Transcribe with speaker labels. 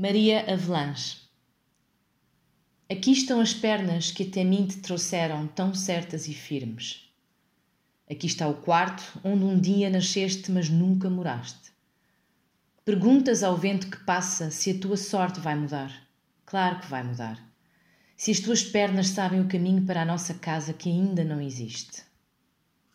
Speaker 1: Maria Avelange Aqui estão as pernas que até mim te trouxeram tão certas e firmes. Aqui está o quarto onde um dia nasceste, mas nunca moraste. Perguntas ao vento que passa se a tua sorte vai mudar. Claro que vai mudar. Se as tuas pernas sabem o caminho para a nossa casa que ainda não existe.